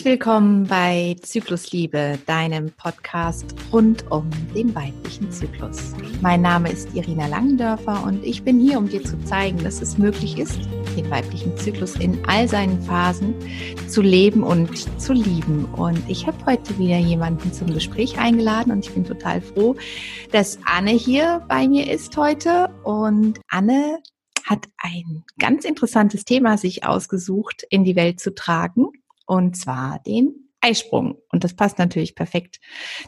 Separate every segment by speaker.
Speaker 1: Herzlich willkommen bei Zyklusliebe, deinem Podcast rund um den weiblichen Zyklus. Mein Name ist Irina Langendörfer und ich bin hier, um dir zu zeigen, dass es möglich ist, den weiblichen Zyklus in all seinen Phasen zu leben und zu lieben. Und ich habe heute wieder jemanden zum Gespräch eingeladen und ich bin total froh, dass Anne hier bei mir ist heute. Und Anne hat ein ganz interessantes Thema sich ausgesucht, in die Welt zu tragen und zwar den Eisprung. Und das passt natürlich perfekt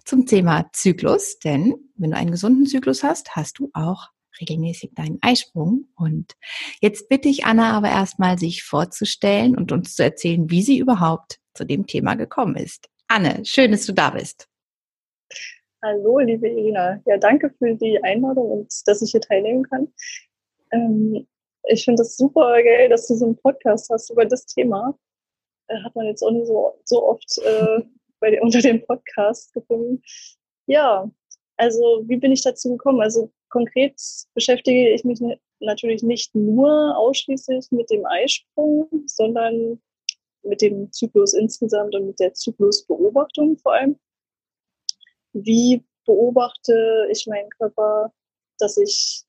Speaker 1: zum Thema Zyklus, denn wenn du einen gesunden Zyklus hast, hast du auch regelmäßig deinen Eisprung. Und jetzt bitte ich Anna aber erstmal, sich vorzustellen und uns zu erzählen, wie sie überhaupt zu dem Thema gekommen ist. Anne, schön, dass du da bist.
Speaker 2: Hallo, liebe Irina. Ja, danke für die Einladung und dass ich hier teilnehmen kann. Ähm, ich finde es super geil, dass du so einen Podcast hast über das Thema. Äh, hat man jetzt auch nicht so, so oft äh, bei, unter dem Podcast gefunden. Ja, also wie bin ich dazu gekommen? Also konkret beschäftige ich mich natürlich nicht nur ausschließlich mit dem Eisprung, sondern mit dem Zyklus insgesamt und mit der Zyklusbeobachtung vor allem. Wie beobachte ich meinen Körper, dass ich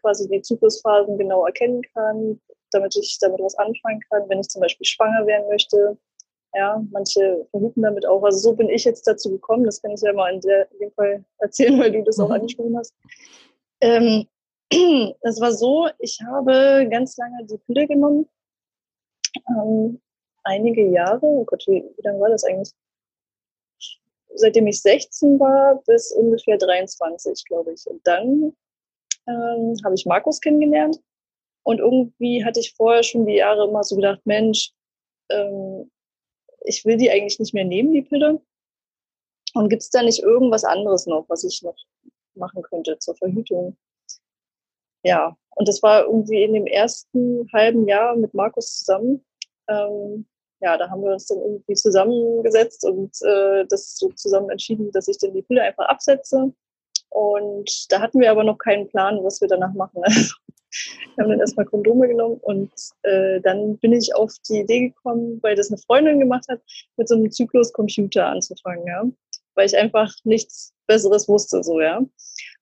Speaker 2: quasi die Zyklusphasen genau erkennen kann, damit ich damit was anfangen kann, wenn ich zum Beispiel schwanger werden möchte. Ja, manche verhüten damit auch. Also so bin ich jetzt dazu gekommen. Das kann ich ja mal in, der, in dem Fall erzählen, weil du das auch mhm. angesprochen hast. Ähm, das war so, ich habe ganz lange die Pille genommen. Ähm, einige Jahre, oh Gott, wie, wie lange war das eigentlich? Seitdem ich 16 war bis ungefähr 23, glaube ich. Und dann ähm, habe ich Markus kennengelernt. Und irgendwie hatte ich vorher schon die Jahre immer so gedacht, Mensch, ähm, ich will die eigentlich nicht mehr nehmen, die Pille. Und gibt es da nicht irgendwas anderes noch, was ich noch machen könnte zur Verhütung? Ja, und das war irgendwie in dem ersten halben Jahr mit Markus zusammen. Ähm, ja, da haben wir uns dann irgendwie zusammengesetzt und äh, das so zusammen entschieden, dass ich dann die Pille einfach absetze. Und da hatten wir aber noch keinen Plan, was wir danach machen. wir haben dann erstmal Kondome genommen und äh, dann bin ich auf die Idee gekommen, weil das eine Freundin gemacht hat, mit so einem Zykluscomputer anzufangen, ja. Weil ich einfach nichts Besseres wusste, so, ja.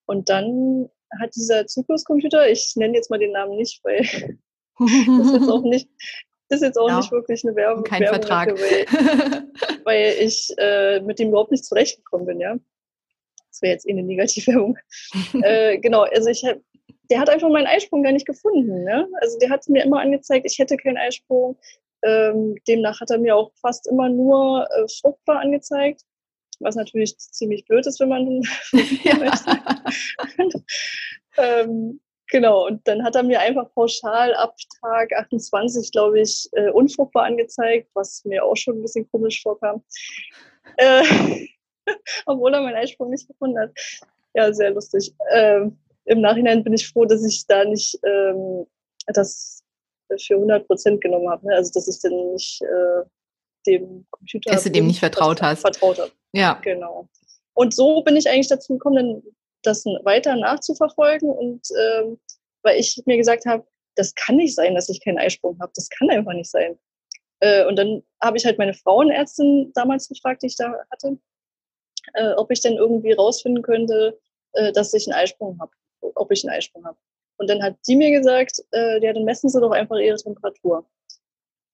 Speaker 2: Und dann hat dieser Zykluscomputer, ich nenne jetzt mal den Namen nicht, weil das ist jetzt auch nicht, das ist jetzt auch ja, nicht wirklich eine Werbung.
Speaker 1: Kein Werbung Vertrag. Dafür,
Speaker 2: weil, weil ich äh, mit dem überhaupt nicht zurechtgekommen bin, ja. Das wäre jetzt eh eine Negativwerbung. äh, genau, also ich habe der hat einfach meinen Eisprung gar nicht gefunden. Ne? Also der hat mir immer angezeigt, ich hätte keinen Eisprung. Ähm, demnach hat er mir auch fast immer nur äh, fruchtbar angezeigt, was natürlich ziemlich blöd ist, wenn man ähm, genau, und dann hat er mir einfach pauschal ab Tag 28, glaube ich, äh, unfruchtbar angezeigt, was mir auch schon ein bisschen komisch vorkam. Äh, obwohl er meinen Eisprung nicht gefunden hat. Ja, sehr lustig. Ähm, im Nachhinein bin ich froh, dass ich da nicht ähm, das für 100 Prozent genommen habe. Ne? Also, dass ich dann nicht äh, dem Computer.
Speaker 1: Dass du dem nicht vertraut hast.
Speaker 2: Vertraut habe.
Speaker 1: Ja.
Speaker 2: Genau. Und so bin ich eigentlich dazu gekommen, das weiter nachzuverfolgen und ähm, weil ich mir gesagt habe, das kann nicht sein, dass ich keinen Eisprung habe. Das kann einfach nicht sein. Äh, und dann habe ich halt meine Frauenärztin damals gefragt, die ich da hatte, äh, ob ich denn irgendwie rausfinden könnte, äh, dass ich einen Eisprung habe ob ich einen Eisprung habe. Und dann hat sie mir gesagt, äh, ja, dann messen Sie doch einfach Ihre Temperatur.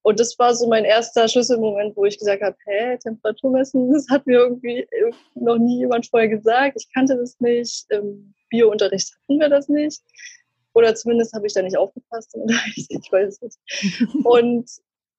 Speaker 2: Und das war so mein erster Schlüsselmoment, wo ich gesagt habe, hä, Temperatur messen, das hat mir irgendwie noch nie jemand vorher gesagt. Ich kannte das nicht. Im Biounterricht hatten wir das nicht. Oder zumindest habe ich da nicht aufgepasst. Ich weiß es nicht. Und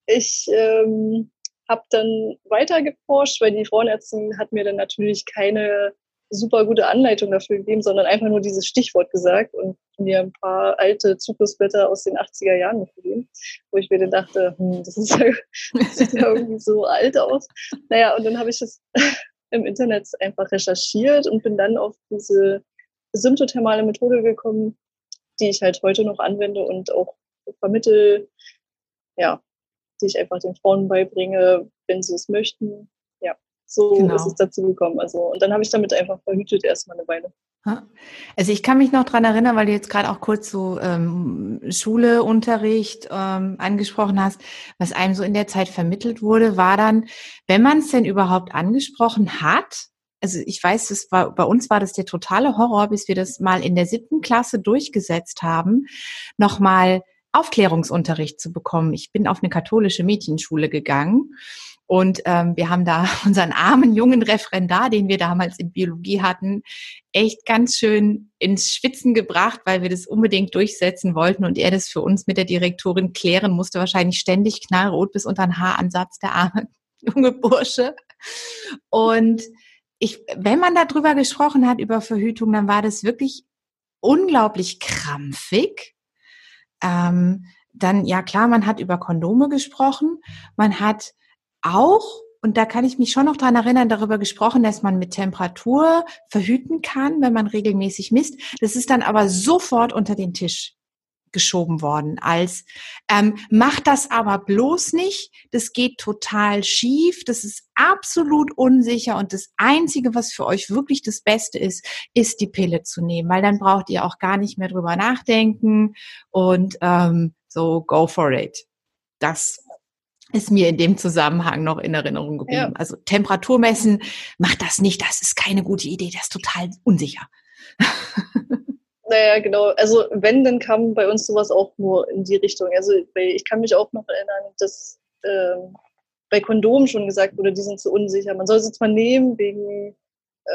Speaker 2: ich ähm, habe dann weiter geforscht, weil die Frauenärztin hat mir dann natürlich keine super gute Anleitung dafür gegeben, sondern einfach nur dieses Stichwort gesagt und mir ein paar alte Zyklusblätter aus den 80er Jahren mitgegeben, wo ich mir dann dachte, hm, das, ist ja, das sieht ja irgendwie so alt aus. Naja, und dann habe ich es im Internet einfach recherchiert und bin dann auf diese symptothermale Methode gekommen, die ich halt heute noch anwende und auch vermittel, ja, die ich einfach den Frauen beibringe, wenn sie es möchten, so genau. ist es dazu gekommen. Also, und dann habe ich damit einfach verhütet erstmal eine Weile.
Speaker 1: Also ich kann mich noch dran erinnern, weil du jetzt gerade auch kurz so ähm, Schule, Unterricht ähm, angesprochen hast, was einem so in der Zeit vermittelt wurde, war dann, wenn man es denn überhaupt angesprochen hat, also ich weiß, das war, bei uns war das der totale Horror, bis wir das mal in der siebten Klasse durchgesetzt haben, nochmal Aufklärungsunterricht zu bekommen. Ich bin auf eine katholische Mädchenschule gegangen und ähm, wir haben da unseren armen jungen Referendar, den wir damals in Biologie hatten, echt ganz schön ins Schwitzen gebracht, weil wir das unbedingt durchsetzen wollten und er das für uns mit der Direktorin klären musste, wahrscheinlich ständig knallrot bis unter den Haaransatz, der arme junge Bursche. Und ich, wenn man darüber gesprochen hat, über Verhütung, dann war das wirklich unglaublich krampfig. Ähm, dann, ja klar, man hat über Kondome gesprochen, man hat auch, und da kann ich mich schon noch dran erinnern, darüber gesprochen, dass man mit Temperatur verhüten kann, wenn man regelmäßig misst. Das ist dann aber sofort unter den Tisch geschoben worden als ähm, macht das aber bloß nicht, das geht total schief, das ist absolut unsicher und das Einzige, was für euch wirklich das Beste ist, ist die Pille zu nehmen, weil dann braucht ihr auch gar nicht mehr drüber nachdenken und ähm, so go for it. Das ist mir in dem Zusammenhang noch in Erinnerung geblieben. Ja. Also Temperatur messen, macht das nicht, das ist keine gute Idee, das ist total unsicher.
Speaker 2: Naja, genau. Also wenn, dann kam bei uns sowas auch nur in die Richtung. Also ich kann mich auch noch erinnern, dass äh, bei Kondomen schon gesagt wurde, die sind zu unsicher. Man soll sie zwar nehmen wegen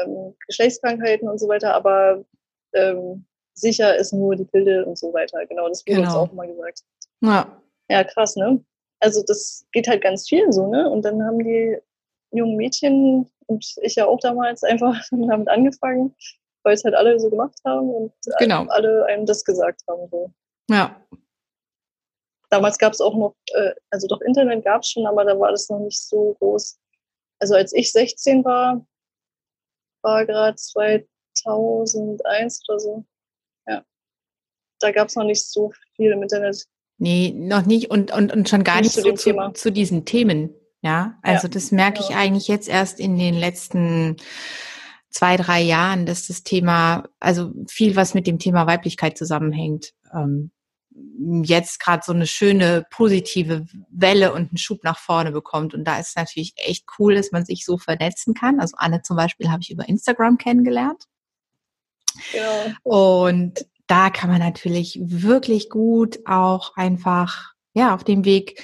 Speaker 2: ähm, Geschlechtskrankheiten und so weiter, aber ähm, sicher ist nur die Pille und so weiter. Genau, das wurde genau. uns auch mal gesagt. Ja. Ja, krass, ne? Also das geht halt ganz vielen so, ne? Und dann haben die jungen Mädchen und ich ja auch damals einfach damit angefangen, weil es halt alle so gemacht haben und genau. alle einem das gesagt haben. So.
Speaker 1: Ja.
Speaker 2: Damals gab es auch noch, äh, also doch Internet gab es schon, aber da war das noch nicht so groß. Also als ich 16 war, war gerade 2001 oder so. Ja. Da gab es noch nicht so viel im Internet.
Speaker 1: Nee, noch nicht und, und, und schon gar nicht, nicht so zu, zu, diesen Themen. Ja, also ja, das merke ich eigentlich jetzt erst in den letzten zwei, drei Jahren, dass das Thema, also viel, was mit dem Thema Weiblichkeit zusammenhängt, ähm, jetzt gerade so eine schöne positive Welle und einen Schub nach vorne bekommt. Und da ist es natürlich echt cool, dass man sich so vernetzen kann. Also Anne zum Beispiel habe ich über Instagram kennengelernt. Ja. Und da kann man natürlich wirklich gut auch einfach, ja, auf dem Weg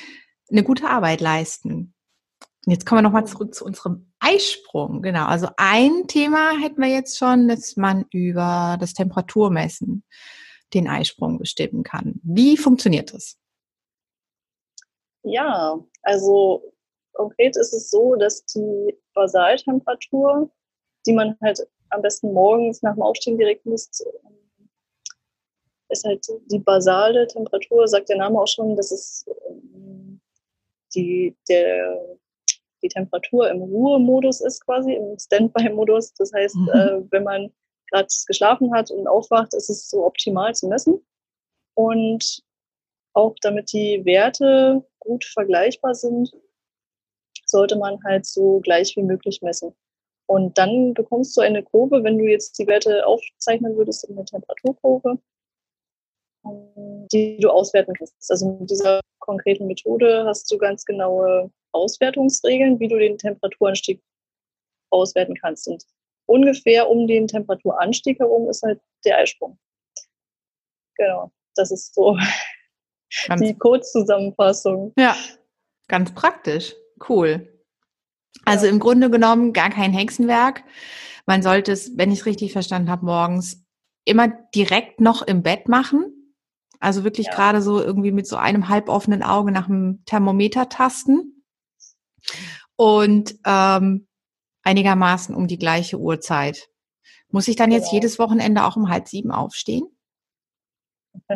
Speaker 1: eine gute Arbeit leisten. Und jetzt kommen wir nochmal zurück zu unserem Eisprung. Genau. Also ein Thema hätten wir jetzt schon, dass man über das Temperaturmessen den Eisprung bestimmen kann. Wie funktioniert das?
Speaker 2: Ja, also konkret ist es so, dass die Basaltemperatur, die man halt am besten morgens nach dem Aufstehen direkt misst, ist halt die basale Temperatur, sagt der Name auch schon, das ist ähm, die, der die Temperatur im Ruhemodus ist quasi, im Standby-Modus. Das heißt, mhm. äh, wenn man gerade geschlafen hat und aufwacht, ist es so optimal zu messen. Und auch damit die Werte gut vergleichbar sind, sollte man halt so gleich wie möglich messen. Und dann bekommst du eine Kurve, wenn du jetzt die Werte aufzeichnen würdest in der Temperaturkurve, die du auswerten kannst. Also mit dieser konkreten Methode hast du ganz genaue Auswertungsregeln, wie du den Temperaturanstieg auswerten kannst. Und ungefähr um den Temperaturanstieg herum ist halt der Eisprung. Genau, das ist so ganz die Kurzzusammenfassung.
Speaker 1: Ja, ganz praktisch. Cool. Also ja. im Grunde genommen gar kein Hexenwerk. Man sollte es, wenn ich es richtig verstanden habe, morgens immer direkt noch im Bett machen. Also wirklich ja. gerade so irgendwie mit so einem halboffenen Auge nach dem Thermometer tasten und ähm, einigermaßen um die gleiche Uhrzeit. Muss ich dann jetzt genau. jedes Wochenende auch um halb sieben aufstehen?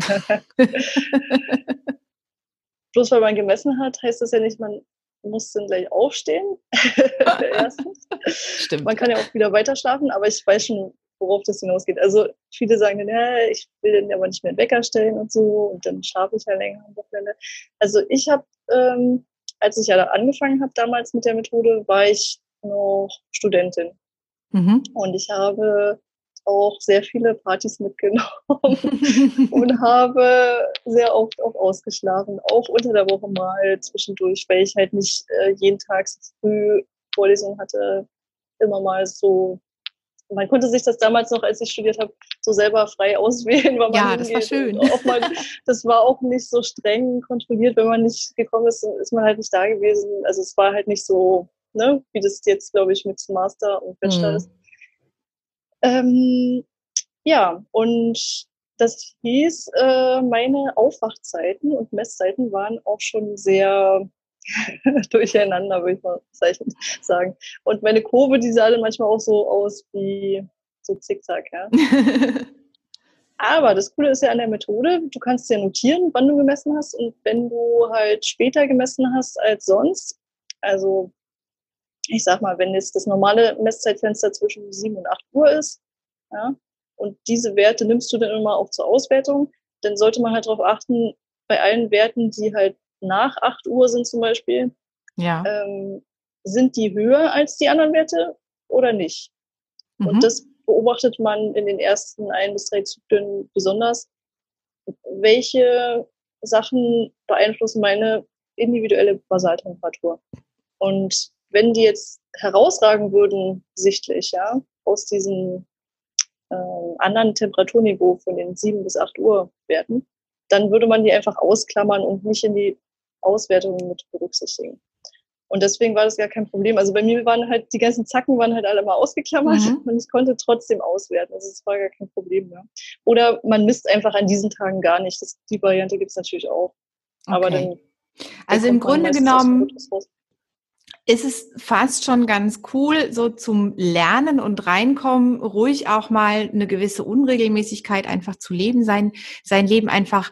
Speaker 2: Bloß weil man gemessen hat, heißt das ja nicht, man muss dann gleich aufstehen. Erstens. Stimmt. Man kann ja auch wieder weiter schlafen, aber ich weiß schon, worauf das hinausgeht. Also viele sagen dann, ja, ich will dann aber nicht mehr einen Wecker stellen und so und dann schlafe ich ja länger am Wochenende. Also ich habe ähm, als ich ja angefangen habe damals mit der Methode, war ich noch Studentin. Mhm. Und ich habe auch sehr viele Partys mitgenommen und habe sehr oft auch ausgeschlafen, auch unter der Woche mal zwischendurch, weil ich halt nicht äh, jeden Tag so früh Vorlesungen hatte, immer mal so. Man konnte sich das damals noch, als ich studiert habe, so selber frei auswählen.
Speaker 1: Weil man ja, das war schön.
Speaker 2: Man, das war auch nicht so streng kontrolliert. Wenn man nicht gekommen ist, ist man halt nicht da gewesen. Also es war halt nicht so, ne, wie das jetzt, glaube ich, mit Master und Bachelor mhm. ist. Ähm, ja, und das hieß, äh, meine Aufwachzeiten und Messzeiten waren auch schon sehr durcheinander, würde ich mal sagen. Und meine Kurve, die sah dann manchmal auch so aus wie so Zickzack, ja. Aber das Coole ist ja an der Methode, du kannst ja notieren, wann du gemessen hast und wenn du halt später gemessen hast als sonst, also ich sag mal, wenn jetzt das normale Messzeitfenster zwischen 7 und 8 Uhr ist, ja, und diese Werte nimmst du dann immer auch zur Auswertung, dann sollte man halt darauf achten, bei allen Werten, die halt nach 8 Uhr sind zum Beispiel, ja. ähm, sind die höher als die anderen Werte oder nicht? Mhm. Und das beobachtet man in den ersten ein bis drei Zyklen besonders. Welche Sachen beeinflussen meine individuelle Basaltemperatur? Und wenn die jetzt herausragen würden, sichtlich, ja, aus diesem äh, anderen Temperaturniveau von den 7 bis 8 Uhr Werten, dann würde man die einfach ausklammern und nicht in die Auswertungen mit berücksichtigen. Und deswegen war das gar kein Problem. Also bei mir waren halt, die ganzen Zacken waren halt alle mal ausgeklammert mhm. und ich konnte trotzdem auswerten. Also das war gar kein Problem mehr. Oder man misst einfach an diesen Tagen gar nicht. Das, die Variante gibt es natürlich auch. Aber okay.
Speaker 1: dann. Also im Grunde genommen ist es fast schon ganz cool, so zum Lernen und Reinkommen, ruhig auch mal eine gewisse Unregelmäßigkeit einfach zu leben, sein, sein Leben einfach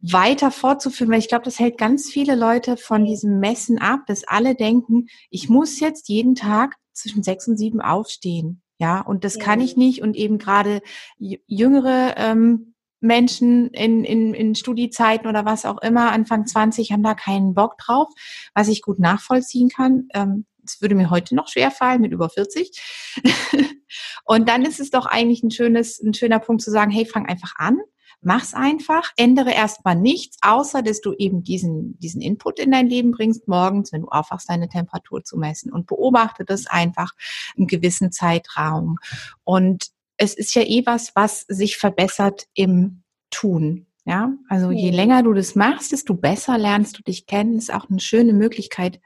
Speaker 1: weiter fortzuführen, weil ich glaube, das hält ganz viele Leute von diesem Messen ab, dass alle denken, ich muss jetzt jeden Tag zwischen sechs und sieben aufstehen. Ja, und das ja. kann ich nicht. Und eben gerade jüngere ähm, Menschen in, in, in Studiezeiten oder was auch immer, Anfang 20, haben da keinen Bock drauf, was ich gut nachvollziehen kann. Ähm, das würde mir heute noch schwer fallen mit über 40. und dann ist es doch eigentlich ein schönes, ein schöner Punkt zu sagen, hey, fang einfach an Mach's einfach, ändere erstmal nichts, außer dass du eben diesen, diesen Input in dein Leben bringst, morgens, wenn du aufwachst, deine Temperatur zu messen und beobachte das einfach einen gewissen Zeitraum. Und es ist ja eh was, was sich verbessert im Tun. Ja, also je länger du das machst, desto besser lernst du dich kennen. Ist auch eine schöne Möglichkeit,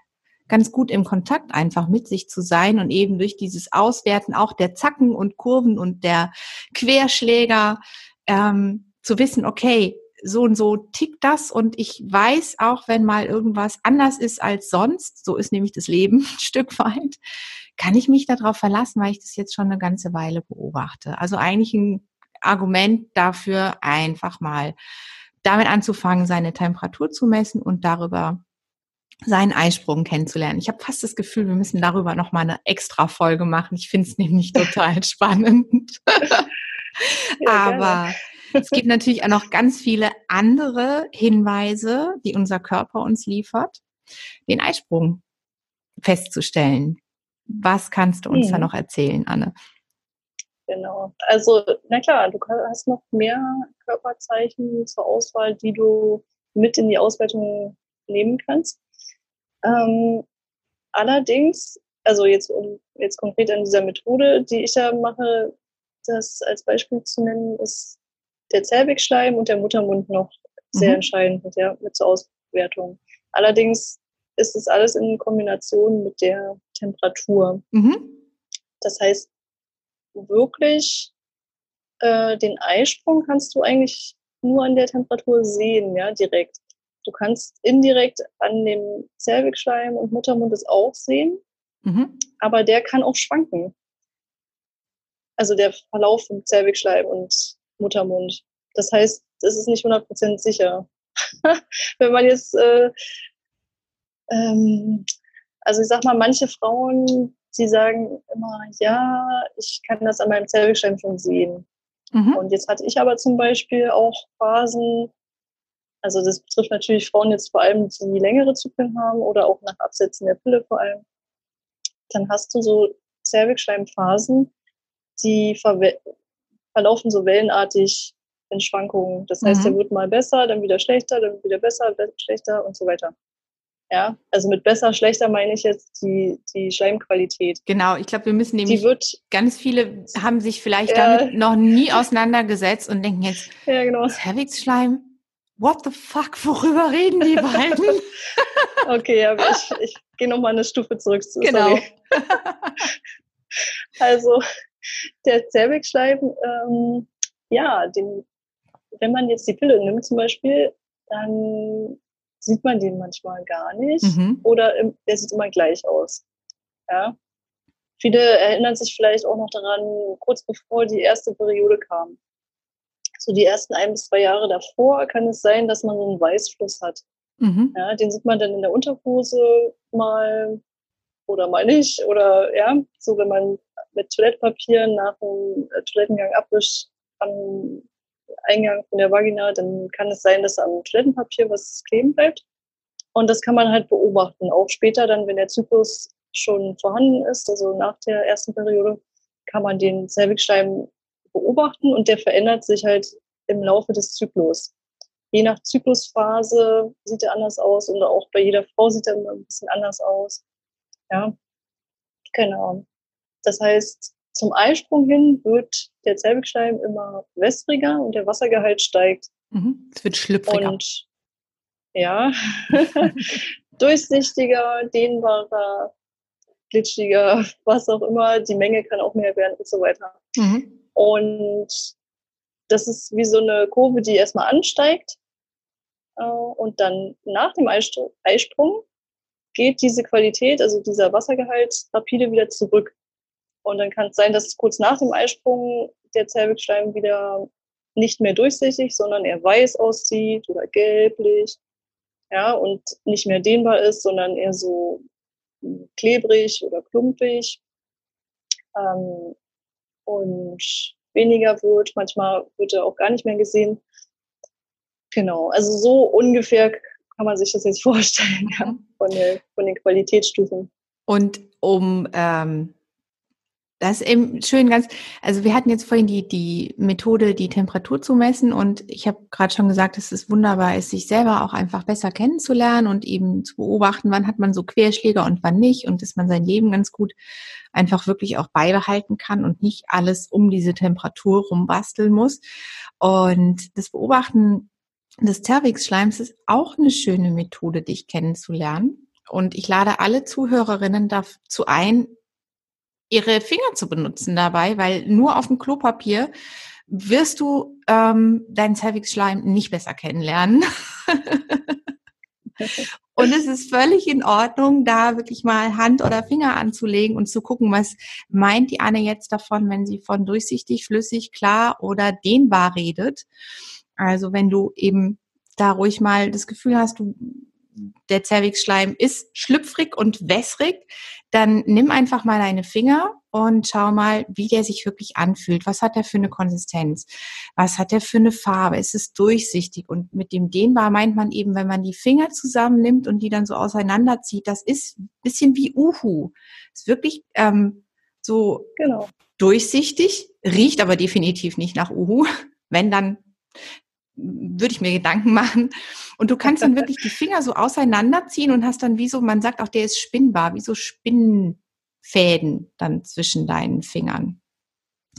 Speaker 1: ganz gut im Kontakt einfach mit sich zu sein und eben durch dieses Auswerten auch der Zacken und Kurven und der Querschläger ähm, zu wissen, okay, so und so tickt das und ich weiß auch, wenn mal irgendwas anders ist als sonst, so ist nämlich das Leben ein Stück weit, kann ich mich darauf verlassen, weil ich das jetzt schon eine ganze Weile beobachte. Also eigentlich ein Argument dafür, einfach mal damit anzufangen, seine Temperatur zu messen und darüber seinen Eisprung kennenzulernen. Ich habe fast das Gefühl, wir müssen darüber noch mal eine extra Folge machen. Ich finde es nämlich total spannend. Ja, Aber es gibt natürlich auch noch ganz viele andere Hinweise, die unser Körper uns liefert, den Eisprung festzustellen. Was kannst du uns hm. da noch erzählen, Anne?
Speaker 2: Genau. Also, na klar, du hast noch mehr Körperzeichen zur Auswahl, die du mit in die Auswertung nehmen kannst. Ähm, allerdings, also jetzt, um jetzt konkret an dieser Methode, die ich da mache, das als Beispiel zu nennen, ist der Zervixschleim und der Muttermund noch sehr mhm. entscheidend mit, der, mit zur Auswertung. Allerdings ist es alles in Kombination mit der Temperatur. Mhm. Das heißt, wirklich äh, den Eisprung kannst du eigentlich nur an der Temperatur sehen, ja, direkt. Du kannst indirekt an dem Zervixschleim und Muttermund es auch sehen, mhm. aber der kann auch schwanken. Also der Verlauf vom Zervixschleim und Muttermund. Das heißt, es ist nicht 100% sicher. Wenn man jetzt, äh, ähm, also ich sag mal, manche Frauen, die sagen immer, ja, ich kann das an meinem Zellbeschleim schon sehen. Mhm. Und jetzt hatte ich aber zum Beispiel auch Phasen, also das betrifft natürlich Frauen jetzt vor allem, die längere Zyklen haben oder auch nach Absetzen der Pille vor allem. Dann hast du so Zervixschleimphasen, die verlaufen so wellenartig in Schwankungen. Das heißt, mhm. der wird mal besser, dann wieder schlechter, dann wieder besser, schlechter und so weiter. Ja, also mit besser, schlechter meine ich jetzt die, die Schleimqualität.
Speaker 1: Genau, ich glaube, wir müssen nämlich, die wird, ganz viele haben sich vielleicht ja, damit noch nie auseinandergesetzt und denken jetzt, ja, genau. Cervix-Schleim, what the fuck, worüber reden die beiden?
Speaker 2: okay, aber ich, ich gehe nochmal eine Stufe zurück. Zu, genau. also, der Cervix-Schleim, ähm, ja, den, wenn man jetzt die Pille nimmt zum Beispiel, dann sieht man den manchmal gar nicht mhm. oder der sieht immer gleich aus. Ja. Viele erinnern sich vielleicht auch noch daran, kurz bevor die erste Periode kam. So die ersten ein bis zwei Jahre davor kann es sein, dass man so einen Weißfluss hat. Mhm. Ja, den sieht man dann in der Unterhose mal oder mal nicht. Oder ja, so wenn man mit Toilettenpapier nach dem äh, Toilettengang abwischt am Eingang von der Vagina, dann kann es sein, dass am Toilettenpapier was kleben bleibt. Und das kann man halt beobachten. Auch später dann, wenn der Zyklus schon vorhanden ist, also nach der ersten Periode, kann man den Cervixschleim beobachten und der verändert sich halt im Laufe des Zyklus. Je nach Zyklusphase sieht er anders aus und auch bei jeder Frau sieht er immer ein bisschen anders aus. Ja, genau. Das heißt, zum Eisprung hin wird der Zellwegschleim immer wässriger und der Wassergehalt steigt.
Speaker 1: Mhm. Es wird schlüpfriger.
Speaker 2: Und ja, durchsichtiger, dehnbarer, glitschiger, was auch immer. Die Menge kann auch mehr werden und so weiter. Mhm. Und das ist wie so eine Kurve, die erstmal ansteigt. Äh, und dann nach dem Eisprung geht diese Qualität, also dieser Wassergehalt, rapide wieder zurück. Und dann kann es sein, dass kurz nach dem Eisprung der Zellwegschleim wieder nicht mehr durchsichtig, sondern eher weiß aussieht oder gelblich. Ja, und nicht mehr dehnbar ist, sondern eher so klebrig oder klumpig. Ähm, und weniger wird. Manchmal wird er auch gar nicht mehr gesehen. Genau, also so ungefähr kann man sich das jetzt vorstellen, ja, von, der, von den Qualitätsstufen.
Speaker 1: Und um ähm, das ist eben schön ganz, also wir hatten jetzt vorhin die, die Methode, die Temperatur zu messen und ich habe gerade schon gesagt, dass es wunderbar ist, sich selber auch einfach besser kennenzulernen und eben zu beobachten, wann hat man so Querschläger und wann nicht und dass man sein Leben ganz gut einfach wirklich auch beibehalten kann und nicht alles um diese Temperatur rumbasteln muss. Und das Beobachten des Cervix-Schleims ist auch eine schöne Methode, dich kennenzulernen. Und ich lade alle Zuhörerinnen dazu ein, ihre Finger zu benutzen dabei, weil nur auf dem Klopapier wirst du ähm, deinen Cervix-Schleim nicht besser kennenlernen. und es ist völlig in Ordnung, da wirklich mal Hand oder Finger anzulegen und zu gucken, was meint die Anne jetzt davon, wenn sie von durchsichtig, flüssig, klar oder dehnbar redet. Also wenn du eben da ruhig mal das Gefühl hast, du der Zervixschleim ist schlüpfrig und wässrig, dann nimm einfach mal deine Finger und schau mal, wie der sich wirklich anfühlt. Was hat er für eine Konsistenz? Was hat er für eine Farbe? Ist es durchsichtig? Und mit dem dehnbar meint man eben, wenn man die Finger zusammennimmt und die dann so auseinanderzieht, das ist ein bisschen wie Uhu. Ist wirklich ähm, so genau. durchsichtig, riecht aber definitiv nicht nach Uhu. Wenn dann würde ich mir Gedanken machen. Und du kannst dann wirklich die Finger so auseinanderziehen und hast dann wie so, man sagt auch, der ist spinnbar, wie so Spinnfäden dann zwischen deinen Fingern.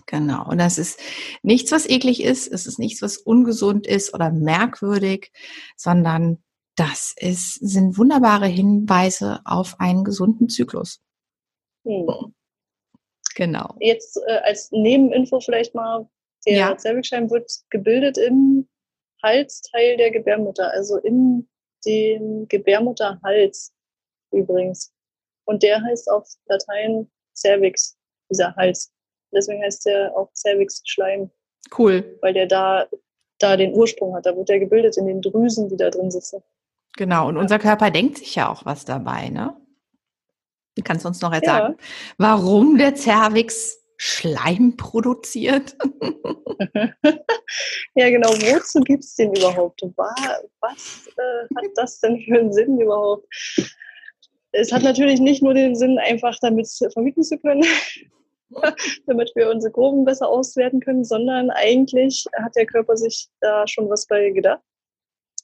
Speaker 1: Genau. Und das ist nichts, was eklig ist. Es ist nichts, was ungesund ist oder merkwürdig, sondern das ist, sind wunderbare Hinweise auf einen gesunden Zyklus. Hm.
Speaker 2: Genau. Jetzt äh, als Nebeninfo vielleicht mal, der ja. Zervixschleim wird gebildet im Halsteil der Gebärmutter, also in dem Gebärmutterhals übrigens. Und der heißt auf Latein Cervix, dieser Hals. Deswegen heißt der auch Cervix-Schleim.
Speaker 1: Cool.
Speaker 2: Weil der da, da den Ursprung hat. Da wird der gebildet in den Drüsen, die da drin sitzen.
Speaker 1: Genau. Und unser Körper denkt sich ja auch was dabei, ne? Du kannst uns noch jetzt ja. sagen, warum der Cervix Schleim produziert?
Speaker 2: ja, genau. Wozu gibt es den überhaupt? Was äh, hat das denn für einen Sinn überhaupt? Es hat natürlich nicht nur den Sinn, einfach damit vermieten zu können, damit wir unsere Gruppen besser auswerten können, sondern eigentlich hat der Körper sich da schon was bei gedacht,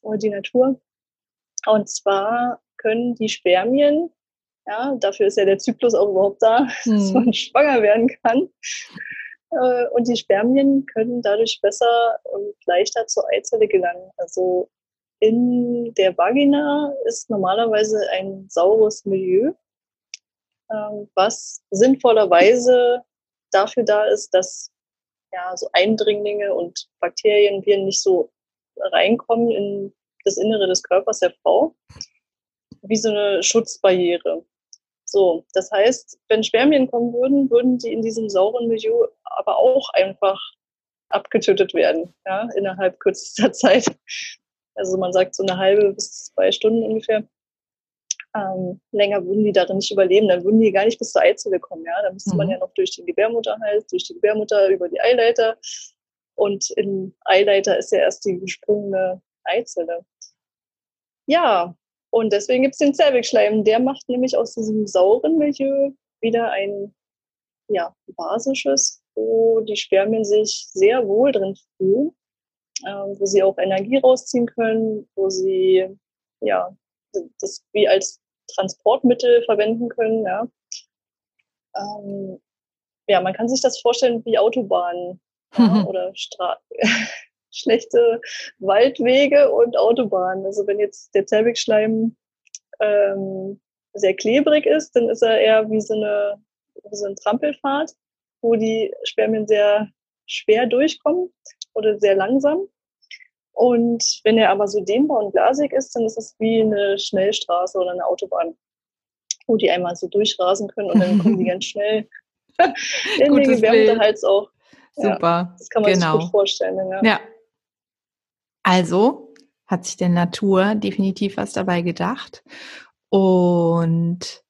Speaker 2: oder die Natur. Und zwar können die Spermien, ja, dafür ist ja der Zyklus auch überhaupt da, hm. dass man schwanger werden kann. Äh, und die Spermien können dadurch besser und leichter zur Eizelle gelangen. Also in der Vagina ist normalerweise ein saures Milieu, ähm, was sinnvollerweise dafür da ist, dass ja, so Eindringlinge und Bakterien, Viren nicht so reinkommen in das Innere des Körpers der Frau, wie so eine Schutzbarriere. So, das heißt, wenn Spermien kommen würden, würden die in diesem sauren Milieu aber auch einfach abgetötet werden, ja, innerhalb kürzester Zeit. Also man sagt so eine halbe bis zwei Stunden ungefähr. Ähm, länger würden die darin nicht überleben, dann würden die gar nicht bis zur Eizelle kommen, ja. Da müsste mhm. man ja noch durch den Gebärmutterhals, durch die Gebärmutter, über die Eileiter. Und im Eileiter ist ja erst die gesprungene Eizelle. Ja, und deswegen gibt es den Zervixschleim. Der macht nämlich aus diesem sauren Milieu wieder ein ja, basisches, wo die Spermien sich sehr wohl drin fühlen, äh, wo sie auch Energie rausziehen können, wo sie ja, das wie als Transportmittel verwenden können. Ja. Ähm, ja, man kann sich das vorstellen wie Autobahnen ja, oder Straßen schlechte Waldwege und Autobahnen. Also wenn jetzt der Zervixschleim ähm, sehr klebrig ist, dann ist er eher wie so eine, wie so ein Trampelfahrt, wo die Spermien sehr schwer durchkommen oder sehr langsam. Und wenn er aber so dehnbar und glasig ist, dann ist es wie eine Schnellstraße oder eine Autobahn, wo die einmal so durchrasen können und dann kommen die ganz schnell in Gutes den Gebärmutterhals auch.
Speaker 1: Super. Ja,
Speaker 2: das kann man
Speaker 1: genau.
Speaker 2: sich gut vorstellen. Ja.
Speaker 1: ja. Also hat sich der Natur definitiv was dabei gedacht. Und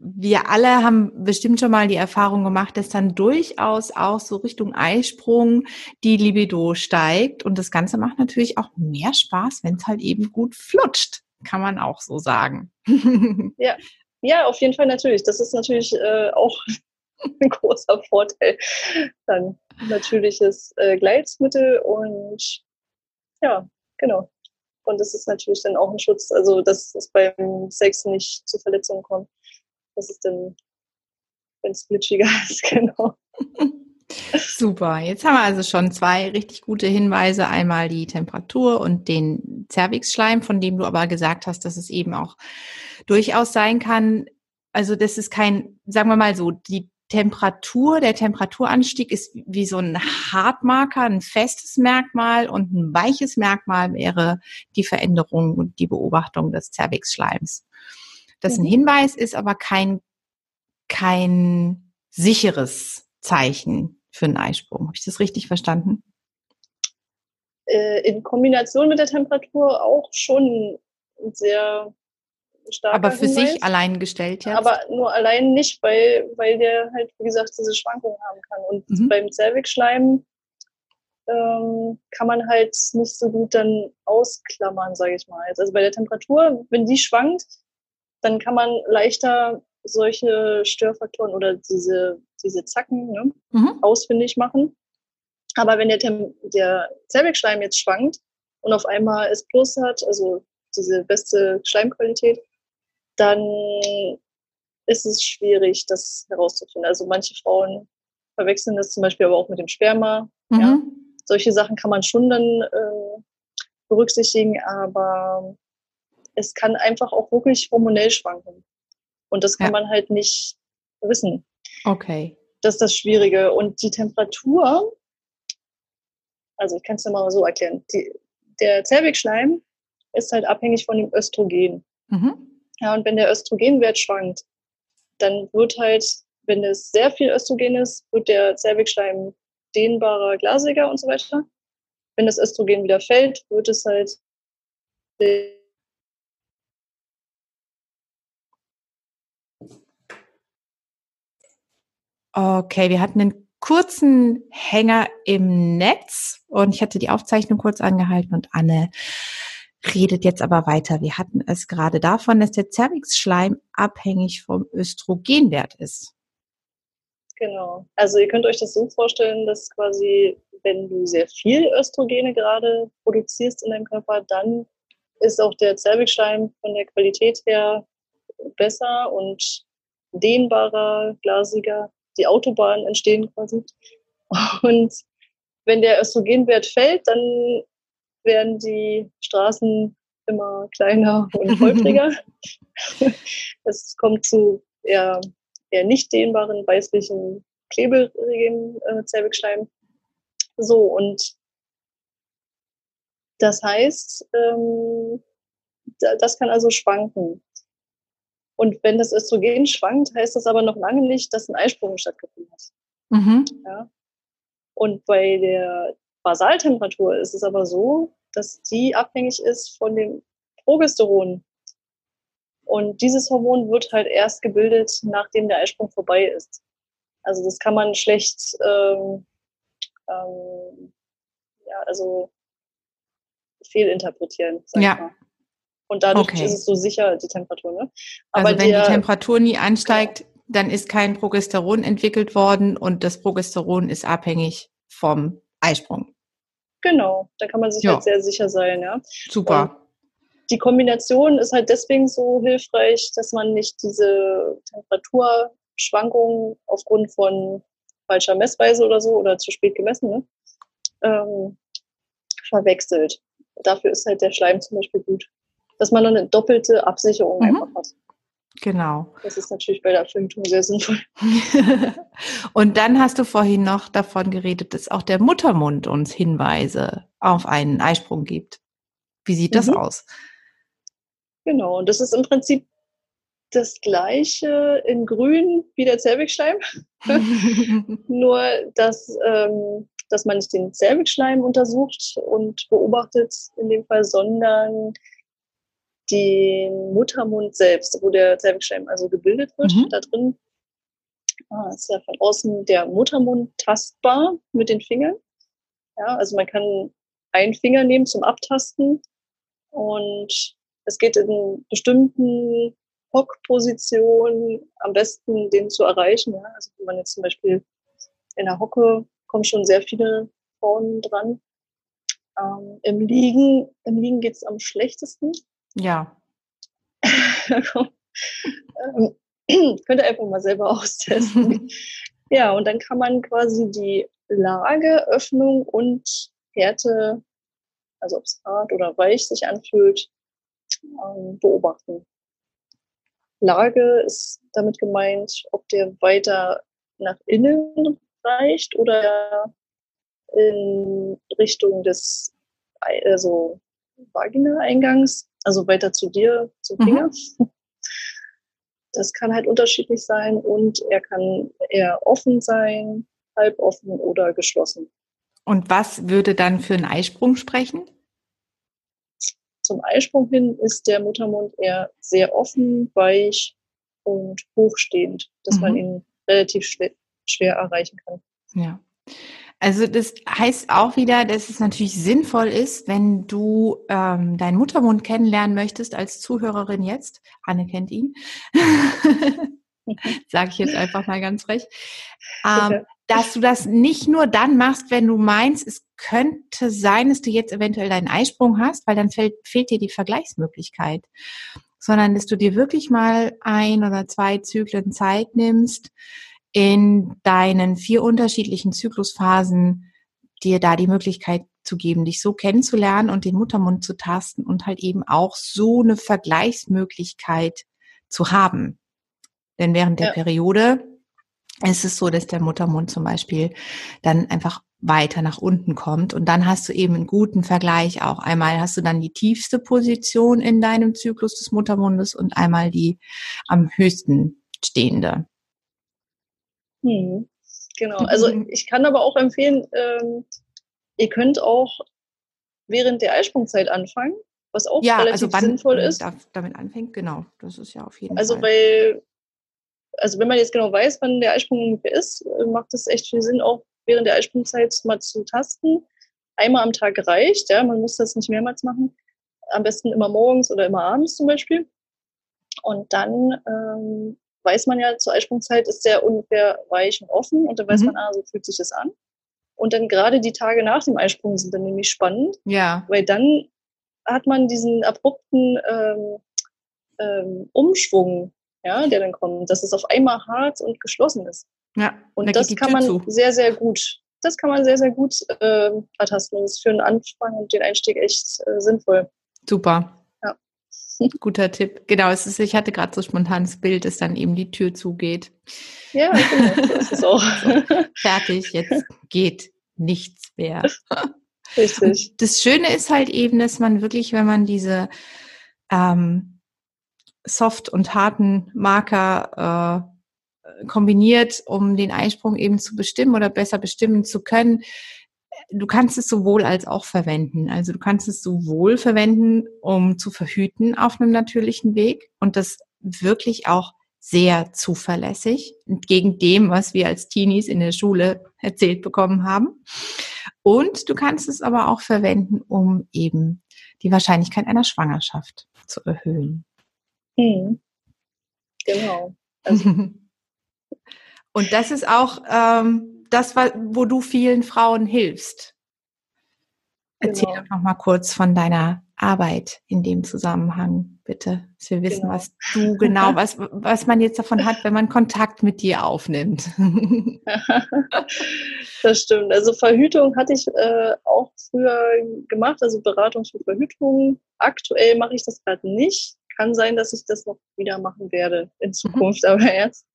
Speaker 1: wir alle haben bestimmt schon mal die Erfahrung gemacht, dass dann durchaus auch so Richtung Eisprung die Libido steigt. Und das Ganze macht natürlich auch mehr Spaß, wenn es halt eben gut flutscht, kann man auch so sagen.
Speaker 2: Ja, ja, auf jeden Fall natürlich. Das ist natürlich äh, auch ein großer Vorteil. Dann natürliches äh, Gleitsmittel und ja, genau. Und das ist natürlich dann auch ein Schutz, also dass es beim Sex nicht zu Verletzungen kommt. Das ist dann, wenn es glitschiger ist, genau.
Speaker 1: Super. Jetzt haben wir also schon zwei richtig gute Hinweise. Einmal die Temperatur und den Cervixschleim, von dem du aber gesagt hast, dass es eben auch durchaus sein kann. Also das ist kein, sagen wir mal so, die Temperatur, der Temperaturanstieg ist wie so ein Hartmarker, ein festes Merkmal und ein weiches Merkmal wäre die Veränderung und die Beobachtung des Cervixschleims. Das ein mhm. Hinweis ist aber kein, kein sicheres Zeichen für einen Eisprung. Habe ich das richtig verstanden?
Speaker 2: Äh, in Kombination mit der Temperatur auch schon sehr
Speaker 1: starker Aber für Hinweis. sich allein gestellt
Speaker 2: jetzt? Aber nur allein nicht, weil, weil der halt, wie gesagt, diese Schwankungen haben kann. Und mhm. beim Cervixschleim ähm, kann man halt nicht so gut dann ausklammern, sage ich mal. Also bei der Temperatur, wenn die schwankt, dann kann man leichter solche Störfaktoren oder diese, diese Zacken ne, mhm. ausfindig machen. Aber wenn der, der Cervixschleim jetzt schwankt und auf einmal es Plus hat, also diese beste Schleimqualität, dann ist es schwierig, das herauszufinden. Also manche Frauen verwechseln das zum Beispiel aber auch mit dem Sperma. Mhm. Ja. Solche Sachen kann man schon dann äh, berücksichtigen, aber es kann einfach auch wirklich hormonell schwanken. Und das kann ja. man halt nicht wissen.
Speaker 1: Okay.
Speaker 2: Das ist das Schwierige. Und die Temperatur, also ich kann es dir mal so erklären, die, der Zervixschleim ist halt abhängig von dem Östrogen. Mhm. Ja, und wenn der Östrogenwert schwankt, dann wird halt, wenn es sehr viel Östrogen ist, wird der Zervixschleim dehnbarer, glasiger und so weiter. Wenn das Östrogen wieder fällt, wird es halt
Speaker 1: Okay, wir hatten einen kurzen Hänger im Netz und ich hatte die Aufzeichnung kurz angehalten und Anne redet jetzt aber weiter. Wir hatten es gerade davon, dass der Zervixschleim abhängig vom Östrogenwert ist.
Speaker 2: Genau. Also ihr könnt euch das so vorstellen, dass quasi, wenn du sehr viel Östrogene gerade produzierst in deinem Körper, dann ist auch der Zervixschleim von der Qualität her besser und dehnbarer, glasiger. Die Autobahnen entstehen quasi. Und wenn der Östrogenwert fällt, dann werden die Straßen immer kleiner und holpriger. es kommt zu eher, eher nicht dehnbaren, weißlichen, kleberigen äh, Zervixschleim. So, und das heißt, ähm, das kann also schwanken. Und wenn das Östrogen schwankt, heißt das aber noch lange nicht, dass ein Eisprung stattgefunden hat. Mhm. Ja? Und bei der Basaltemperatur ist es aber so, dass die abhängig ist von dem Progesteron. Und dieses Hormon wird halt erst gebildet, nachdem der Eisprung vorbei ist. Also das kann man schlecht, ähm, ähm, ja, also fehlinterpretieren. Sag ja. Mal. Und dadurch okay. ist es so sicher, die Temperatur. Ne?
Speaker 1: Aber also wenn der, die Temperatur nie ansteigt, genau. dann ist kein Progesteron entwickelt worden und das Progesteron ist abhängig vom Eisprung.
Speaker 2: Genau, da kann man sich ja. halt sehr sicher sein. Ja?
Speaker 1: Super. Und
Speaker 2: die Kombination ist halt deswegen so hilfreich, dass man nicht diese Temperaturschwankungen aufgrund von falscher Messweise oder so oder zu spät gemessen ne, ähm, verwechselt. Dafür ist halt der Schleim zum Beispiel gut dass man eine doppelte Absicherung mhm. einfach hat.
Speaker 1: Genau.
Speaker 2: Das ist natürlich bei der Verhütung sehr sinnvoll.
Speaker 1: und dann hast du vorhin noch davon geredet, dass auch der Muttermund uns Hinweise auf einen Eisprung gibt. Wie sieht das mhm. aus?
Speaker 2: Genau, und das ist im Prinzip das gleiche in grün wie der Zervixschleim. Nur, dass, ähm, dass man nicht den Zervixschleim untersucht und beobachtet in dem Fall, sondern den Muttermund selbst, wo der Zervixschleim also gebildet wird, mhm. da drin ah, ist ja von außen der Muttermund tastbar mit den Fingern. Ja, also man kann einen Finger nehmen zum Abtasten und es geht in bestimmten Hockpositionen am besten den zu erreichen. Ja? Also wenn man jetzt zum Beispiel in der Hocke kommen schon sehr viele Frauen dran. Ähm, Im Liegen, im Liegen geht es am schlechtesten.
Speaker 1: Ja.
Speaker 2: ähm, könnt ihr einfach mal selber austesten. ja, und dann kann man quasi die Lage, Öffnung und Härte, also ob es hart oder weich sich anfühlt, ähm, beobachten. Lage ist damit gemeint, ob der weiter nach innen reicht oder in Richtung des also Vagina-Eingangs also weiter zu dir, mhm. Finger. Mhm. Das kann halt unterschiedlich sein und er kann eher offen sein, halb offen oder geschlossen.
Speaker 1: Und was würde dann für einen Eisprung sprechen?
Speaker 2: Zum Eisprung hin ist der Muttermund eher sehr offen, weich und hochstehend, dass mhm. man ihn relativ schwer, schwer erreichen kann.
Speaker 1: Ja. Also das heißt auch wieder, dass es natürlich sinnvoll ist, wenn du ähm, deinen Muttermund kennenlernen möchtest als Zuhörerin jetzt. Anne kennt ihn. Sage ich jetzt einfach mal ganz recht. Ähm, dass du das nicht nur dann machst, wenn du meinst, es könnte sein, dass du jetzt eventuell deinen Eisprung hast, weil dann fehlt, fehlt dir die Vergleichsmöglichkeit, sondern dass du dir wirklich mal ein oder zwei Zyklen Zeit nimmst, in deinen vier unterschiedlichen Zyklusphasen dir da die Möglichkeit zu geben, dich so kennenzulernen und den Muttermund zu tasten und halt eben auch so eine Vergleichsmöglichkeit zu haben. Denn während der ja. Periode ist es so, dass der Muttermund zum Beispiel dann einfach weiter nach unten kommt und dann hast du eben einen guten Vergleich auch. Einmal hast du dann die tiefste Position in deinem Zyklus des Muttermundes und einmal die am höchsten stehende.
Speaker 2: Hm, genau. Also mhm. ich kann aber auch empfehlen, ähm, ihr könnt auch während der Eisprungzeit anfangen, was auch ja, relativ also wann sinnvoll ist.
Speaker 1: damit anfängt, genau. Das ist ja auf jeden
Speaker 2: also
Speaker 1: Fall.
Speaker 2: Also weil, also wenn man jetzt genau weiß, wann der Eisprung ungefähr ist, äh, macht es echt viel Sinn, auch während der Eisprungzeit mal zu tasten. Einmal am Tag reicht, ja, man muss das nicht mehrmals machen. Am besten immer morgens oder immer abends zum Beispiel. Und dann ähm, weiß man ja, zur Eisprungzeit ist der ungefähr weich und offen und dann weiß mhm. man, ah, so fühlt sich das an. Und dann gerade die Tage nach dem Eisprung sind dann nämlich spannend.
Speaker 1: Ja.
Speaker 2: Weil dann hat man diesen abrupten ähm, ähm, Umschwung, ja, der dann kommt, dass es auf einmal hart und geschlossen ist.
Speaker 1: Ja.
Speaker 2: Und das kann man zu. sehr, sehr gut. Das kann man sehr, sehr gut äh, ertasten. Das ist für den Anfang und den Einstieg echt äh, sinnvoll.
Speaker 1: Super. Guter Tipp. Genau, es ist, ich hatte gerade so spontanes Bild, dass dann eben die Tür zugeht.
Speaker 2: Ja, genau, das ist auch.
Speaker 1: so, fertig, jetzt geht nichts mehr.
Speaker 2: Richtig.
Speaker 1: Und das Schöne ist halt eben, dass man wirklich, wenn man diese ähm, soft und harten Marker äh, kombiniert, um den Einsprung eben zu bestimmen oder besser bestimmen zu können, du kannst es sowohl als auch verwenden. Also du kannst es sowohl verwenden, um zu verhüten auf einem natürlichen Weg und das wirklich auch sehr zuverlässig, entgegen dem, was wir als Teenies in der Schule erzählt bekommen haben. Und du kannst es aber auch verwenden, um eben die Wahrscheinlichkeit einer Schwangerschaft zu erhöhen.
Speaker 2: Mhm. Genau.
Speaker 1: Also. und das ist auch ähm, das, wo du vielen Frauen hilfst. Erzähl genau. doch noch mal kurz von deiner Arbeit in dem Zusammenhang, bitte, dass wir wissen, genau. was du genau, was, was man jetzt davon hat, wenn man Kontakt mit dir aufnimmt.
Speaker 2: das stimmt. Also Verhütung hatte ich äh, auch früher gemacht, also Beratung für Verhütung. Aktuell mache ich das gerade nicht. Kann sein, dass ich das noch wieder machen werde in mhm. Zukunft, mhm. aber jetzt.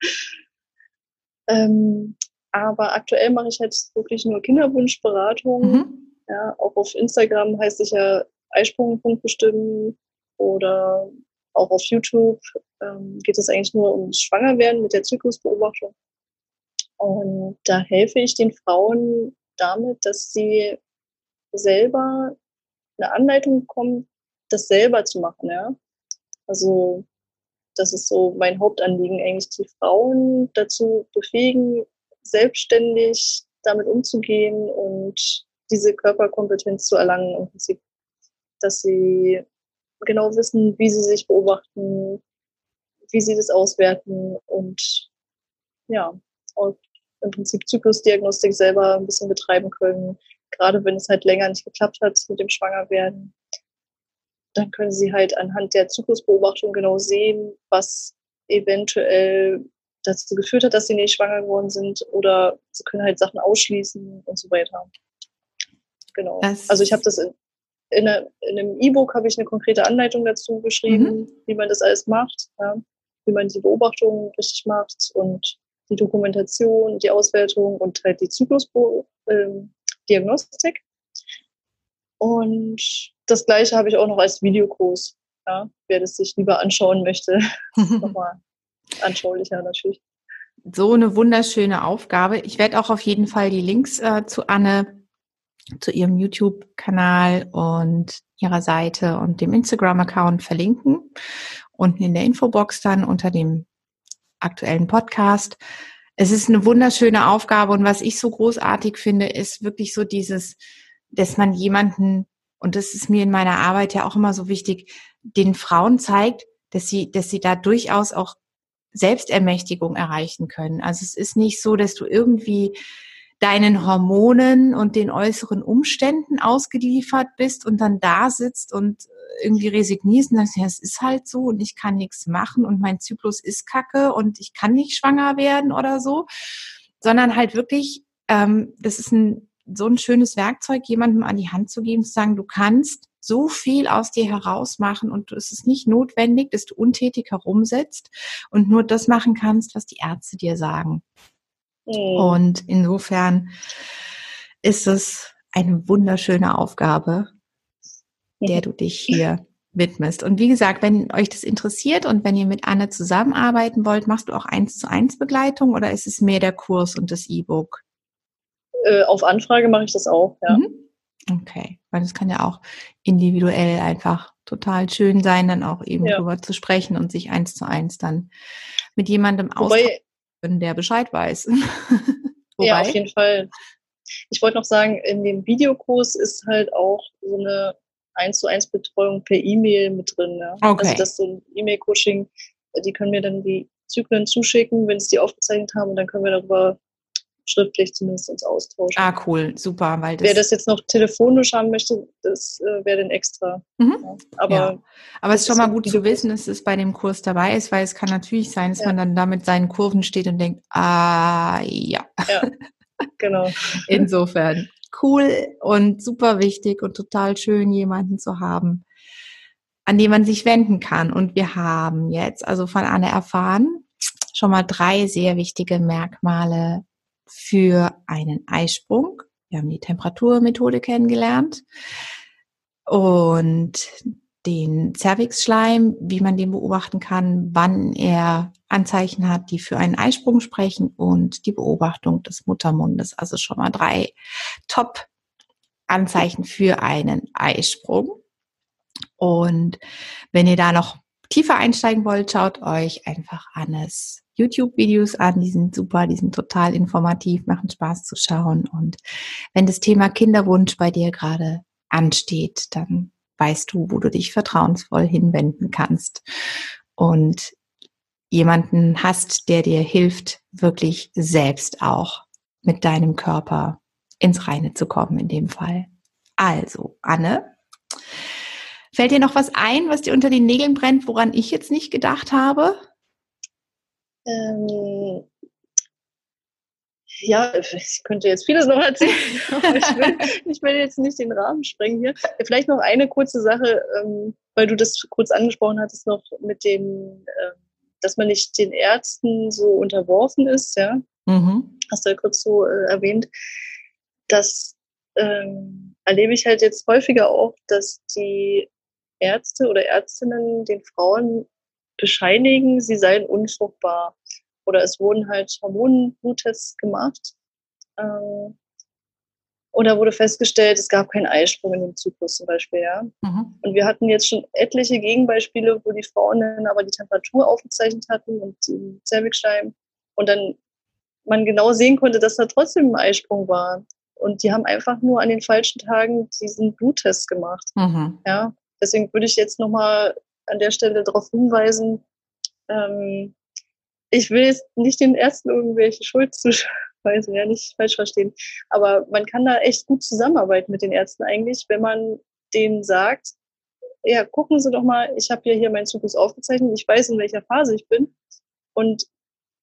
Speaker 2: Ähm, aber aktuell mache ich halt wirklich nur Kinderwunschberatung. Mhm. Ja, auch auf Instagram heißt ich ja Eisprungpunkt bestimmen oder auch auf YouTube ähm, geht es eigentlich nur ums Schwangerwerden mit der Zyklusbeobachtung. Und da helfe ich den Frauen damit, dass sie selber eine Anleitung bekommen, das selber zu machen. Ja? Also das ist so mein Hauptanliegen, eigentlich die Frauen dazu befähigen, selbstständig damit umzugehen und diese Körperkompetenz zu erlangen im Prinzip, dass sie genau wissen, wie sie sich beobachten, wie sie das auswerten und ja, auch im Prinzip Zyklusdiagnostik selber ein bisschen betreiben können, gerade wenn es halt länger nicht geklappt hat mit dem Schwangerwerden. Dann können sie halt anhand der Zyklusbeobachtung genau sehen, was eventuell dazu geführt hat, dass sie nicht schwanger geworden sind oder sie können halt Sachen ausschließen und so weiter. Genau. Das also ich habe das in, in, eine, in einem E-Book habe ich eine konkrete Anleitung dazu geschrieben, mhm. wie man das alles macht, ja, wie man die Beobachtung richtig macht und die Dokumentation, die Auswertung und halt die Zyklusdiagnostik. Ähm, und das gleiche habe ich auch noch als Videokurs. Ja, wer das sich lieber anschauen möchte, nochmal anschaulicher natürlich.
Speaker 1: So eine wunderschöne Aufgabe. Ich werde auch auf jeden Fall die Links äh, zu Anne, zu ihrem YouTube-Kanal und ihrer Seite und dem Instagram-Account verlinken. Unten in der Infobox dann unter dem aktuellen Podcast. Es ist eine wunderschöne Aufgabe und was ich so großartig finde, ist wirklich so dieses, dass man jemanden, und das ist mir in meiner Arbeit ja auch immer so wichtig, den Frauen zeigt, dass sie, dass sie da durchaus auch Selbstermächtigung erreichen können. Also es ist nicht so, dass du irgendwie deinen Hormonen und den äußeren Umständen ausgeliefert bist und dann da sitzt und irgendwie resignierst und sagst, ja, es ist halt so und ich kann nichts machen und mein Zyklus ist kacke und ich kann nicht schwanger werden oder so, sondern halt wirklich, ähm, das ist ein, so ein schönes Werkzeug, jemandem an die Hand zu geben, zu sagen, du kannst so viel aus dir herausmachen und es ist nicht notwendig, dass du untätig herumsitzt und nur das machen kannst, was die Ärzte dir sagen. Mhm. Und insofern ist es eine wunderschöne Aufgabe, der du dich hier widmest. Und wie gesagt, wenn euch das interessiert und wenn ihr mit Anne zusammenarbeiten wollt, machst du auch eins zu eins Begleitung oder ist es mehr der Kurs und das E-Book?
Speaker 2: Äh, auf Anfrage mache ich das auch, ja. Mhm.
Speaker 1: Okay, weil das kann ja auch individuell einfach total schön sein, dann auch eben ja. drüber zu sprechen und sich eins zu eins dann mit jemandem austauschen, der Bescheid weiß.
Speaker 2: ja, auf jeden Fall. Ich wollte noch sagen, in dem Videokurs ist halt auch so eine eins zu eins Betreuung per E-Mail mit drin. Ja?
Speaker 1: Okay.
Speaker 2: Also das ist so ein E-Mail-Coaching, die können mir dann die Zyklen zuschicken, wenn sie die aufgezeichnet haben und dann können wir darüber schriftlich zumindest uns austauschen.
Speaker 1: Ah, cool, super. Weil
Speaker 2: das Wer das jetzt noch telefonisch haben möchte, das äh, wäre dann extra. Mhm. Ja. Aber,
Speaker 1: ja. Aber es ist schon mal gut zu wissen, dass es bei dem Kurs dabei ist, weil es kann natürlich sein, dass ja. man dann da mit seinen Kurven steht und denkt, ah ja. Ja,
Speaker 2: genau.
Speaker 1: Insofern cool und super wichtig und total schön, jemanden zu haben, an den man sich wenden kann. Und wir haben jetzt also von Anne erfahren, schon mal drei sehr wichtige Merkmale für einen Eisprung. Wir haben die Temperaturmethode kennengelernt und den Cervixschleim, wie man den beobachten kann, wann er Anzeichen hat, die für einen Eisprung sprechen und die Beobachtung des Muttermundes. Also schon mal drei Top-Anzeichen für einen Eisprung. Und wenn ihr da noch tiefer einsteigen wollt, schaut euch einfach Annes YouTube-Videos an. Die sind super, die sind total informativ, machen Spaß zu schauen. Und wenn das Thema Kinderwunsch bei dir gerade ansteht, dann weißt du, wo du dich vertrauensvoll hinwenden kannst und jemanden hast, der dir hilft, wirklich selbst auch mit deinem Körper ins Reine zu kommen in dem Fall. Also, Anne, fällt dir noch was ein, was dir unter den Nägeln brennt, woran ich jetzt nicht gedacht habe? Ähm,
Speaker 2: ja, ich könnte jetzt vieles noch erzählen, aber ich will, ich will, jetzt nicht den Rahmen sprengen hier. Vielleicht noch eine kurze Sache, ähm, weil du das kurz angesprochen hattest, noch mit dem, ähm, dass man nicht den Ärzten so unterworfen ist, ja. Mhm. Hast du ja kurz so äh, erwähnt. Das ähm, erlebe ich halt jetzt häufiger auch, dass die Ärzte oder Ärztinnen den Frauen bescheinigen, sie seien unfruchtbar. Oder es wurden halt Hormonbluttests gemacht. Ähm, oder wurde festgestellt, es gab keinen Eisprung in dem Zyklus zum Beispiel, ja. Mhm. Und wir hatten jetzt schon etliche Gegenbeispiele, wo die Frauen dann aber die Temperatur aufgezeichnet hatten und den Zervixschleim und dann man genau sehen konnte, dass da trotzdem ein Eisprung war. Und die haben einfach nur an den falschen Tagen diesen Bluttest gemacht. Mhm. Ja, deswegen würde ich jetzt nochmal an der Stelle darauf hinweisen, ähm, ich will jetzt nicht den Ärzten irgendwelche Schuld zuweisen, ja, nicht falsch verstehen. Aber man kann da echt gut zusammenarbeiten mit den Ärzten eigentlich, wenn man denen sagt, ja, gucken Sie doch mal, ich habe ja hier meinen Zyklus aufgezeichnet, ich weiß, in welcher Phase ich bin. Und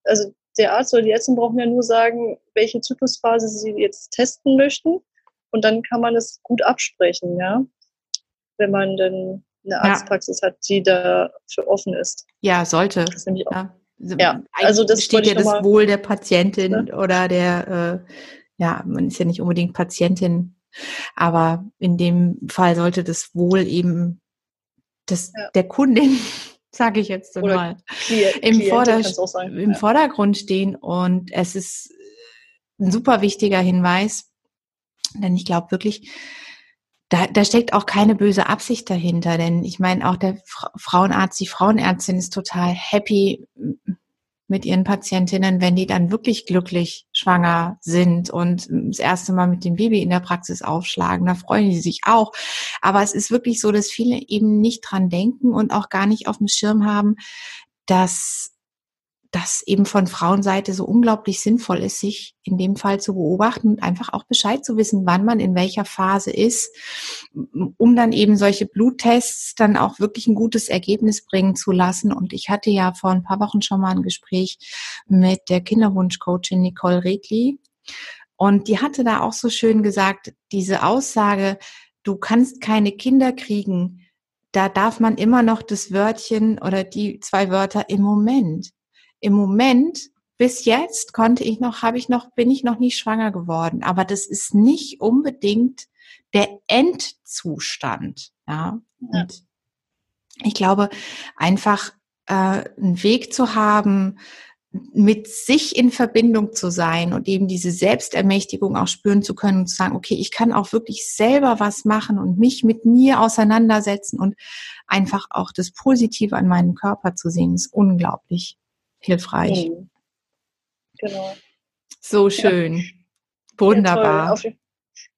Speaker 2: also der Arzt oder die Ärzte brauchen ja nur sagen, welche Zyklusphase sie jetzt testen möchten. Und dann kann man es gut absprechen, ja. Wenn man dann eine Arztpraxis ja. hat, die dafür offen ist.
Speaker 1: Ja, sollte.
Speaker 2: Das nämlich auch.
Speaker 1: Ja. Also, ja, also das steht ja das Wohl der Patientin ja. oder der, äh, ja, man ist ja nicht unbedingt Patientin, aber in dem Fall sollte das Wohl eben das, ja. der Kundin, sage ich jetzt mal, im, Vorder im Vordergrund stehen. Und es ist ein super wichtiger Hinweis, denn ich glaube wirklich, da, da steckt auch keine böse Absicht dahinter, denn ich meine, auch der Frauenarzt, die Frauenärztin ist total happy mit ihren Patientinnen, wenn die dann wirklich glücklich schwanger sind und das erste Mal mit dem Baby in der Praxis aufschlagen. Da freuen die sich auch. Aber es ist wirklich so, dass viele eben nicht dran denken und auch gar nicht auf dem Schirm haben, dass das eben von Frauenseite so unglaublich sinnvoll ist, sich in dem Fall zu beobachten und einfach auch Bescheid zu wissen, wann man in welcher Phase ist, um dann eben solche Bluttests dann auch wirklich ein gutes Ergebnis bringen zu lassen. Und ich hatte ja vor ein paar Wochen schon mal ein Gespräch mit der Kinderwunschcoachin Nicole Regli. Und die hatte da auch so schön gesagt, diese Aussage, du kannst keine Kinder kriegen, da darf man immer noch das Wörtchen oder die zwei Wörter im Moment im Moment bis jetzt konnte ich noch, habe ich noch, bin ich noch nicht schwanger geworden. Aber das ist nicht unbedingt der Endzustand. Ja. ja. Und ich glaube, einfach äh, einen Weg zu haben, mit sich in Verbindung zu sein und eben diese Selbstermächtigung auch spüren zu können und zu sagen, okay, ich kann auch wirklich selber was machen und mich mit mir auseinandersetzen und einfach auch das Positive an meinem Körper zu sehen, ist unglaublich hilfreich. Mhm.
Speaker 2: Genau.
Speaker 1: So schön. Ja. Wunderbar.
Speaker 2: Ja,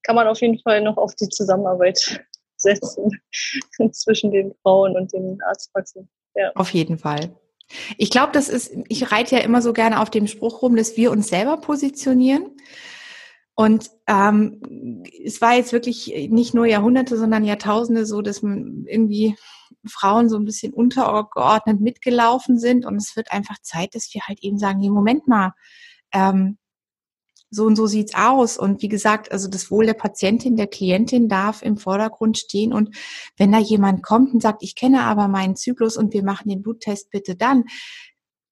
Speaker 2: kann man auf jeden Fall noch auf die Zusammenarbeit setzen zwischen den Frauen und den Arztpraxen.
Speaker 1: Ja. Auf jeden Fall. Ich glaube, das ist, ich reite ja immer so gerne auf dem Spruch rum, dass wir uns selber positionieren. Und ähm, es war jetzt wirklich nicht nur Jahrhunderte, sondern Jahrtausende so, dass man irgendwie Frauen so ein bisschen untergeordnet mitgelaufen sind. Und es wird einfach Zeit, dass wir halt eben sagen, nee, Moment mal, ähm, so und so sieht's aus. Und wie gesagt, also das Wohl der Patientin, der Klientin darf im Vordergrund stehen. Und wenn da jemand kommt und sagt, ich kenne aber meinen Zyklus und wir machen den Bluttest bitte dann,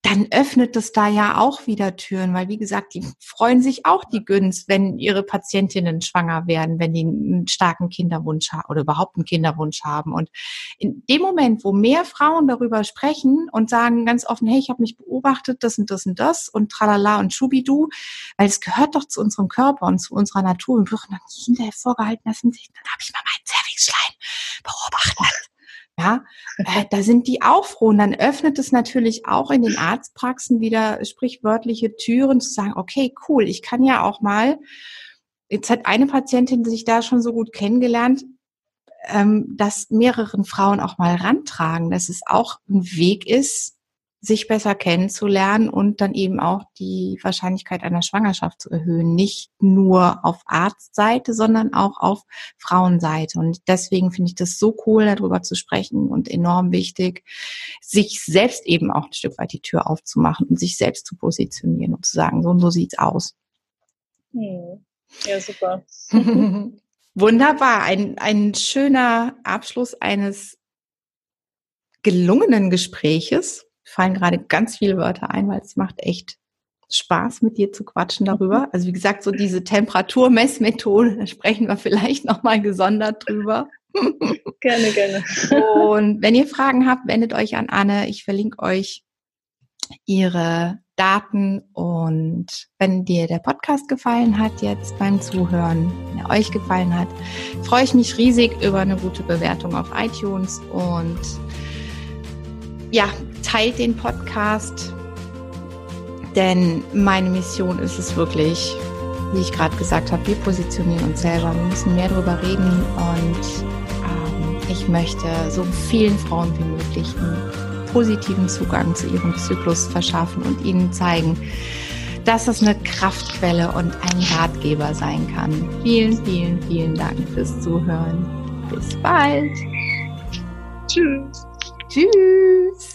Speaker 1: dann öffnet das da ja auch wieder Türen, weil wie gesagt, die freuen sich auch die Günst, wenn ihre Patientinnen schwanger werden, wenn die einen starken Kinderwunsch haben oder überhaupt einen Kinderwunsch haben. Und in dem Moment, wo mehr Frauen darüber sprechen und sagen ganz offen, hey, ich habe mich beobachtet, das und das und das und tralala und schubidu, weil es gehört doch zu unserem Körper und zu unserer Natur. Und wir dann hinterher vorgehalten lassen sich, dann habe ich mal meinen Cervixschleim beobachtet. Ja, äh, da sind die auch froh. Und dann öffnet es natürlich auch in den Arztpraxen wieder sprichwörtliche Türen zu sagen, okay, cool, ich kann ja auch mal, jetzt hat eine Patientin sich da schon so gut kennengelernt, ähm, dass mehreren Frauen auch mal rantragen, dass es auch ein Weg ist, sich besser kennenzulernen und dann eben auch die Wahrscheinlichkeit einer Schwangerschaft zu erhöhen. Nicht nur auf Arztseite, sondern auch auf Frauenseite. Und deswegen finde ich das so cool, darüber zu sprechen und enorm wichtig, sich selbst eben auch ein Stück weit die Tür aufzumachen und sich selbst zu positionieren und zu sagen, so und so sieht's aus.
Speaker 2: Hm. Ja, super.
Speaker 1: Wunderbar. Ein, ein schöner Abschluss eines gelungenen Gespräches fallen gerade ganz viele Wörter ein, weil es macht echt Spaß, mit dir zu quatschen darüber. Also wie gesagt, so diese Temperaturmessmethode, da sprechen wir vielleicht nochmal gesondert drüber.
Speaker 2: Gerne, gerne.
Speaker 1: Und wenn ihr Fragen habt, wendet euch an Anne. Ich verlinke euch ihre Daten und wenn dir der Podcast gefallen hat jetzt beim Zuhören, wenn er euch gefallen hat, freue ich mich riesig über eine gute Bewertung auf iTunes und ja, teilt den Podcast, denn meine Mission ist es wirklich, wie ich gerade gesagt habe, wir positionieren uns selber, wir müssen mehr darüber reden und ähm, ich möchte so vielen Frauen wie möglich einen positiven Zugang zu ihrem Zyklus verschaffen und ihnen zeigen, dass es eine Kraftquelle und ein Ratgeber sein kann. Vielen, vielen, vielen Dank fürs Zuhören. Bis bald.
Speaker 2: Tschüss.
Speaker 1: Tschüss.